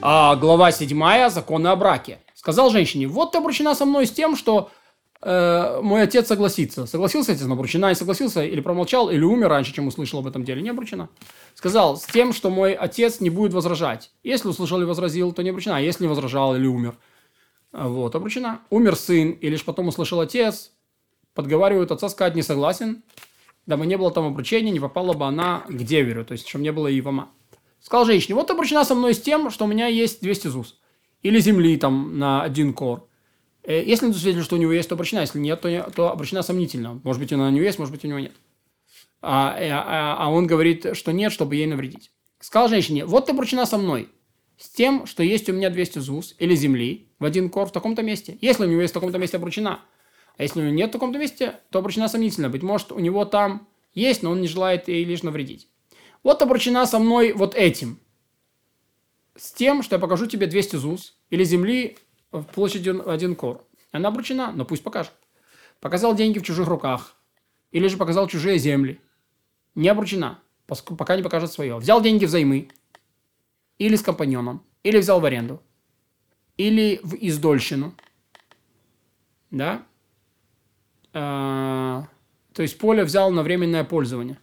А, глава 7, законы о браке. Сказал женщине, вот ты обручена со мной с тем, что э, мой отец согласится. Согласился отец, обручена, не согласился, или промолчал, или умер раньше, чем услышал об этом деле, не обручена. Сказал, с тем, что мой отец не будет возражать. Если услышал и возразил, то не обручена, а если не возражал или умер. Вот, обручена. Умер сын, и лишь потом услышал отец, подговаривают отца сказать не согласен, дабы не было там обручения, не попала бы она к деверю, то есть, чтобы не было Ивама. Сказал женщине, вот обручена со мной с тем, что у меня есть 200 ЗУС. Или земли там на один кор. Э, если он свидетель, что у него есть, то обручена. Если нет, то, не, то обручена сомнительно. Может быть, она у него есть, может быть, у него нет. А, э, а, а он говорит, что нет, чтобы ей навредить. Сказал женщине, вот ты обручена со мной с тем, что есть у меня 200 ЗУС или земли в один кор в таком-то месте. Если у него есть в таком-то месте обручена, а если у него нет в таком-то месте, то обручена сомнительно. Быть может, у него там есть, но он не желает ей лишь навредить. Вот обручена со мной вот этим. С тем, что я покажу тебе 200 ЗУС или земли в площади один кор. Она обручена, но пусть покажет. Показал деньги в чужих руках. Или же показал чужие земли. Не обручена, пока не покажет свое. Взял деньги взаймы. Или с компаньоном. Или взял в аренду. Или в издольщину. Да? А, то есть поле взял на временное пользование.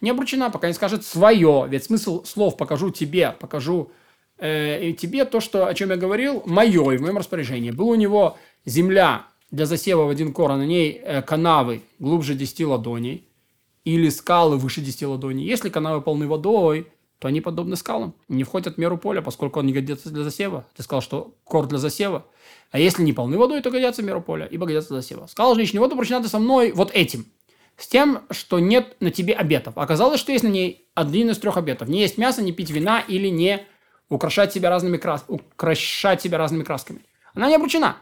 Не обручена, пока не скажет свое. Ведь смысл слов покажу тебе, покажу э, тебе то, что, о чем я говорил, мое и в моем распоряжении. Была у него земля для засева в один кор, а на ней э, канавы глубже 10 ладоней или скалы выше 10 ладоней. Если канавы полны водой, то они подобны скалам, не входят в меру поля, поскольку он не годится для засева. Ты сказал, что кор для засева. А если не полны водой, то годятся в меру поля, ибо годятся для засева. Сказал женщине, вот обручена ты со мной вот этим, с тем, что нет на тебе обетов. Оказалось, что есть на ней один из трех обетов. Не есть мясо, не пить вина или не украшать себя разными, крас... украшать себя разными красками. Она не обручена.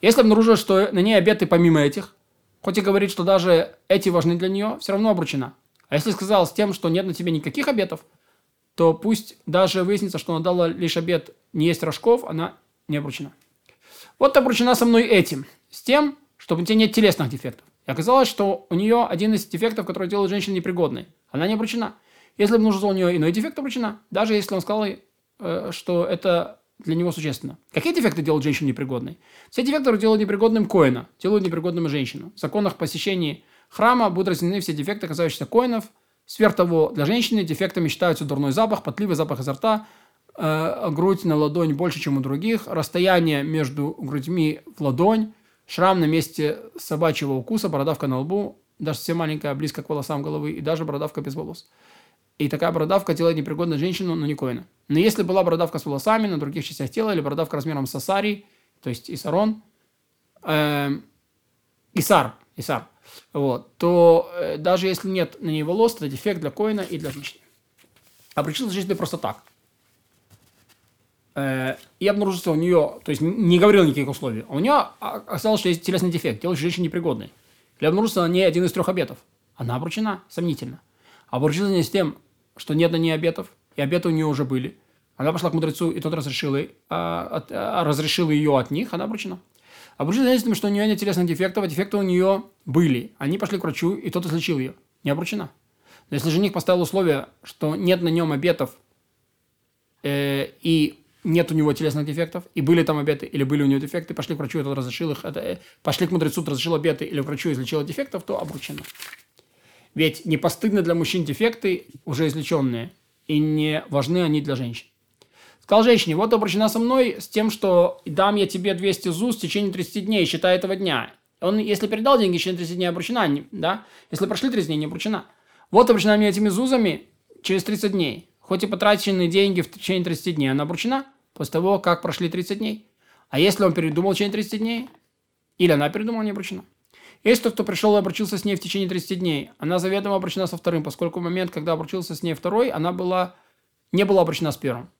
Если обнаружилось, что на ней обеты помимо этих, хоть и говорит, что даже эти важны для нее, все равно обручена. А если сказал с тем, что нет на тебе никаких обетов, то пусть даже выяснится, что она дала лишь обед не есть рожков, она не обручена. Вот обручена со мной этим, с тем, что у тебя нет телесных дефектов. И оказалось, что у нее один из дефектов, который делает женщину непригодной. Она не обручена. Если бы нужен у нее иной дефект, обручена. Даже если он сказал, э, что это для него существенно. Какие дефекты делают женщину непригодной? Все дефекты делают непригодным коина, делают непригодным женщину. В законах посещения храма будут разделены все дефекты, касающиеся коинов – Сверх того, для женщины дефектами считаются дурной запах, потливый запах изо рта, э, грудь на ладонь больше, чем у других, расстояние между грудьми в ладонь, шрам на месте собачьего укуса, бородавка на лбу, даже совсем маленькая, близко к волосам головы, и даже бородавка без волос. И такая бородавка делает непригодной женщину, но не коина. Но если была бородавка с волосами на других частях тела, или бородавка размером с асари, то есть исарон, э, исар, исар, вот, то э, даже если нет на ней волос, это дефект для коина и для женщины. Обручился женщиной просто так. Э, и обнаружился у нее, то есть не говорил никаких условий, а у нее оказалось, что есть телесный дефект, делающий женщину непригодной. Или обнаружился на ней один из трех обетов. Она обручена, сомнительно. Обручился не с тем, что нет на ней обетов, и обеты у нее уже были. Она пошла к мудрецу, и тот разрешил, ей, а, а, разрешил ее от них, она обручена. Обручена свидетельством, что у нее нет телесных дефектов, а дефекты у нее были. Они пошли к врачу, и тот излечил ее. Не обручена. Но если жених поставил условие, что нет на нем обетов, э, и нет у него телесных дефектов, и были там обеты, или были у него дефекты, пошли к врачу, и тот разрешил их, это, э, пошли к мудрецу, разрешил обеты, или к врачу излечил дефектов, то обручена. Ведь не постыдно для мужчин дефекты, уже излеченные, и не важны они для женщин. Сказал женщине, вот обручена со мной с тем, что дам я тебе 200 ЗУС в течение 30 дней, считай этого дня. Он, если передал деньги в течение 30 дней, обручена, да? Если прошли 30 дней, не обручена. Вот обручена мне этими ЗУЗами через 30 дней. Хоть и потраченные деньги в течение 30 дней, она обручена после того, как прошли 30 дней. А если он передумал в течение 30 дней, или она передумала, не обручена. Если тот, кто пришел и обручился с ней в течение 30 дней, она заведомо обручена со вторым, поскольку в момент, когда обручился с ней второй, она была, не была обручена с первым.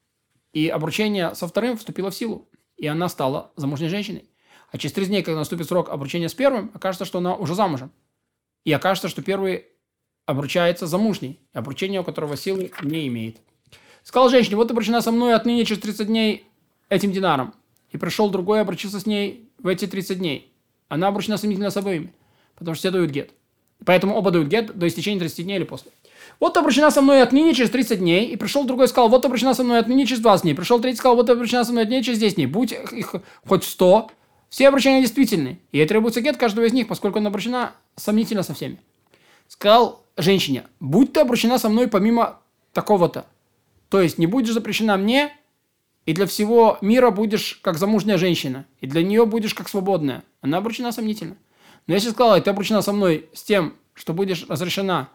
И обручение со вторым вступило в силу, и она стала замужней женщиной. А через три дней, когда наступит срок обручения с первым, окажется, что она уже замужем. И окажется, что первый обручается замужней, обручение у которого силы не имеет. Сказал женщине, вот ты обручена со мной отныне через 30 дней этим динаром. И пришел другой, обручился с ней в эти 30 дней. Она обручена сомнительно с обоими, потому что все дают гет. Поэтому оба дают гет до истечения 30 дней или после. Вот ты обручена со мной отныне через 30 дней, и пришел другой и сказал, вот ты обручена со мной отныне через 20 дней. Пришел третий и сказал, вот ты обручена со мной отныне через 10 дней. Будь их хоть 100, все обручения действительны. И требуется гет каждого из них, поскольку она обручена сомнительно со всеми. Сказал женщине, будь ты обручена со мной помимо такого-то. То есть не будешь запрещена мне, и для всего мира будешь как замужняя женщина, и для нее будешь как свободная. Она обручена сомнительно. Но если сказала, ты обручена со мной с тем, что будешь разрешена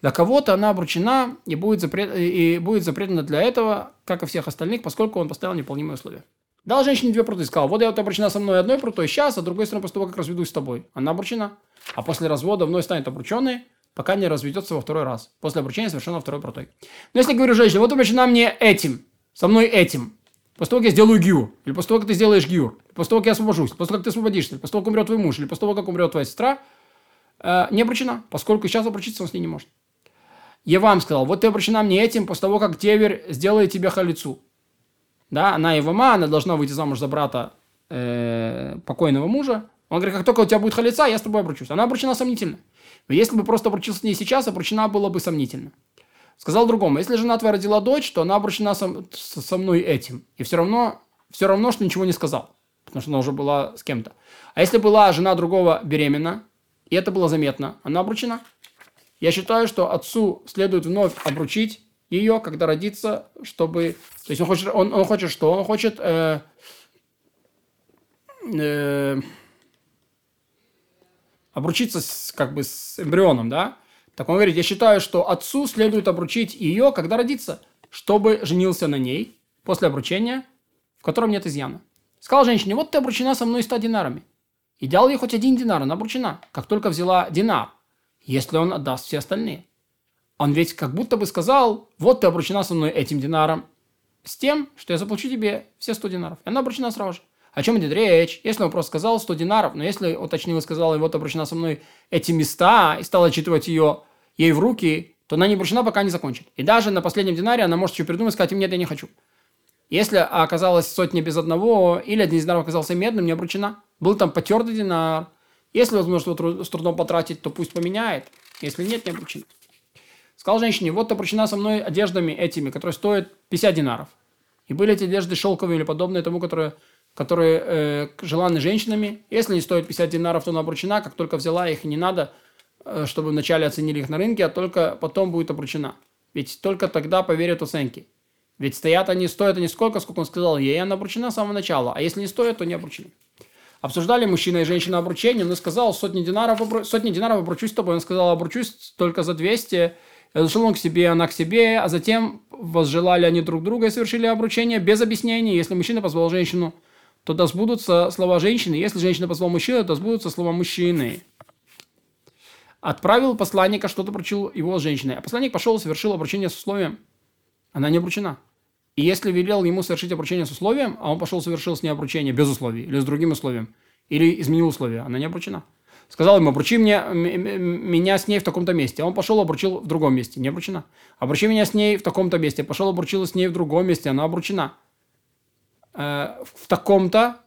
для кого-то, она обручена и будет, запрет, и будет запретна для этого, как и всех остальных, поскольку он поставил неполнимые условия. Дал женщине две пруты и сказал, вот я вот обручена со мной одной прутой сейчас, а другой стороны после того, как разведусь с тобой. Она обручена. А после развода вновь станет обрученной, пока не разведется во второй раз. После обручения совершенно второй прутой. Но если говорю женщине, вот обручена мне этим, со мной этим, После того, как я сделаю гиур, или после того, как ты сделаешь гиур, после того, как я освобожусь, после того, как ты освободишься, или после того, как умрет твой муж, или после того, как умрет твоя сестра, э, не обручена, поскольку сейчас обручиться он с ней не может. Я вам сказал, вот ты обручена мне этим после того, как Теверь сделает тебе халицу. Да, она его ма, она должна выйти замуж за брата э, покойного мужа. Он говорит, как только у тебя будет халица, я с тобой обручусь. Она обручена сомнительно. Но если бы просто обручился с ней сейчас, обручена было бы сомнительно. Сказал другому, если жена твоя родила дочь, то она обручена со, со мной этим. И все равно, все равно, что ничего не сказал. Потому что она уже была с кем-то. А если была жена другого беременна, и это было заметно, она обручена. Я считаю, что отцу следует вновь обручить ее, когда родится, чтобы... То есть он хочет, он, он хочет что? Он хочет... Э, э, обручиться с, как бы с эмбрионом, да? Так он говорит, я считаю, что отцу следует обручить ее, когда родится, чтобы женился на ней после обручения, в котором нет изъяна. Сказал женщине, вот ты обручена со мной 100 динарами. И дал ей хоть один динар, она обручена, как только взяла динар, если он отдаст все остальные. Он ведь как будто бы сказал, вот ты обручена со мной этим динаром, с тем, что я заплачу тебе все 100 динаров. И она обручена сразу же. О чем идет речь? Если он просто сказал 100 динаров, но если уточнил и сказал, вот обручена со мной эти места, и стал отчитывать ее ей в руки, то она не обручена, пока не закончит. И даже на последнем динаре она может еще придумать, сказать, нет, я не хочу. Если оказалась сотня без одного, или один динар оказался медным, не обручена. Был там потертый динар. Если возможно его с трудом потратить, то пусть поменяет. Если нет, не обручена. Сказал женщине, вот обручена со мной одеждами этими, которые стоят 50 динаров. И были эти одежды шелковые или подобные тому, которые, которые э, желаны женщинами. Если не стоят 50 динаров, то она обручена. Как только взяла их, не надо Э, чтобы вначале оценили их на рынке, а только потом будет обручена. Ведь только тогда поверят оценки. Ведь стоят они, стоят они сколько, сколько он сказал ей, она обручена с самого начала. А если не стоят, то не обручены. Обсуждали мужчина и женщина обручение, он сказал, сотни динаров, сотни динаров обручусь с тобой. Он сказал, обручусь только за 200. Зашел он к себе, она к себе, а затем возжелали они друг друга и совершили обручение без объяснений. Если мужчина позвал женщину, то да сбудутся слова женщины. Если женщина позвал мужчину, то сбудутся слова мужчины. Отправил посланника, что-то поручил его с женщиной. А посланник пошел совершил обручение с условием. Она не обручена. И если велел ему совершить обручение с условием, а он пошел совершил с ней обручение без условий, или с другим условием, или изменил условия, она не обручена. Сказал ему, обручи мне, меня с ней в таком-то месте. А он пошел, обручил в другом месте. Не обручена. Обручи меня с ней в таком-то месте. Пошел, обручил с ней в другом месте. Она обручена. Э, в таком-то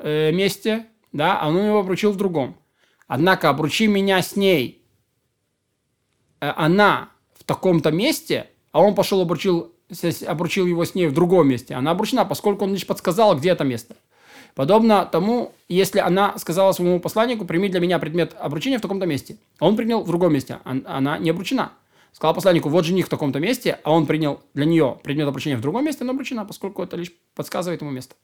э, месте, да, а он его обручил в другом. Однако обручи меня с ней, э, она в таком-то месте, а он пошел обручил, обручил его с ней в другом месте. Она обручена, поскольку он лишь подсказал, где это место. Подобно тому, если она сказала своему посланнику, прими для меня предмет обручения в таком-то месте. А он принял в другом месте. Она не обручена. Сказал посланнику, вот жених в таком-то месте, а он принял для нее предмет обручения в другом месте, она обручена, поскольку это лишь подсказывает ему место.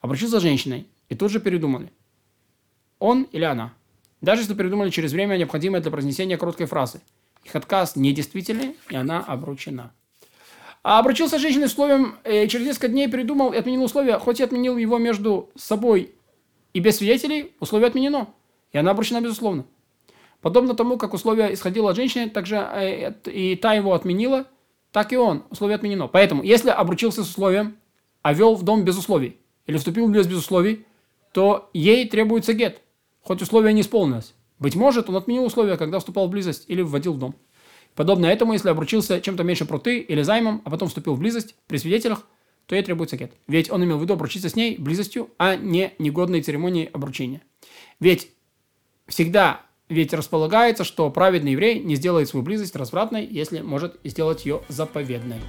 Обручился женщиной. И тут же передумали. Он или она. Даже если придумали через время, необходимое для произнесения короткой фразы. Их отказ недействительный, и она обручена. А обручился с условием, э, через несколько дней придумал и отменил условия, хоть и отменил его между собой и без свидетелей, условие отменено. И она обручена безусловно. Подобно тому, как условие исходило от женщины, также э, и та его отменила, так и он. Условие отменено. Поэтому, если обручился с условием, а вел в дом без условий, или вступил в лес без условий, то ей требуется гет хоть условие не исполнилось. Быть может, он отменил условия, когда вступал в близость или вводил в дом. Подобно этому, если обручился чем-то меньше пруты или займом, а потом вступил в близость при свидетелях, то ей требуется гет. Ведь он имел в виду обручиться с ней близостью, а не негодной церемонией обручения. Ведь всегда Ведь располагается, что праведный еврей не сделает свою близость развратной, если может сделать ее заповедной.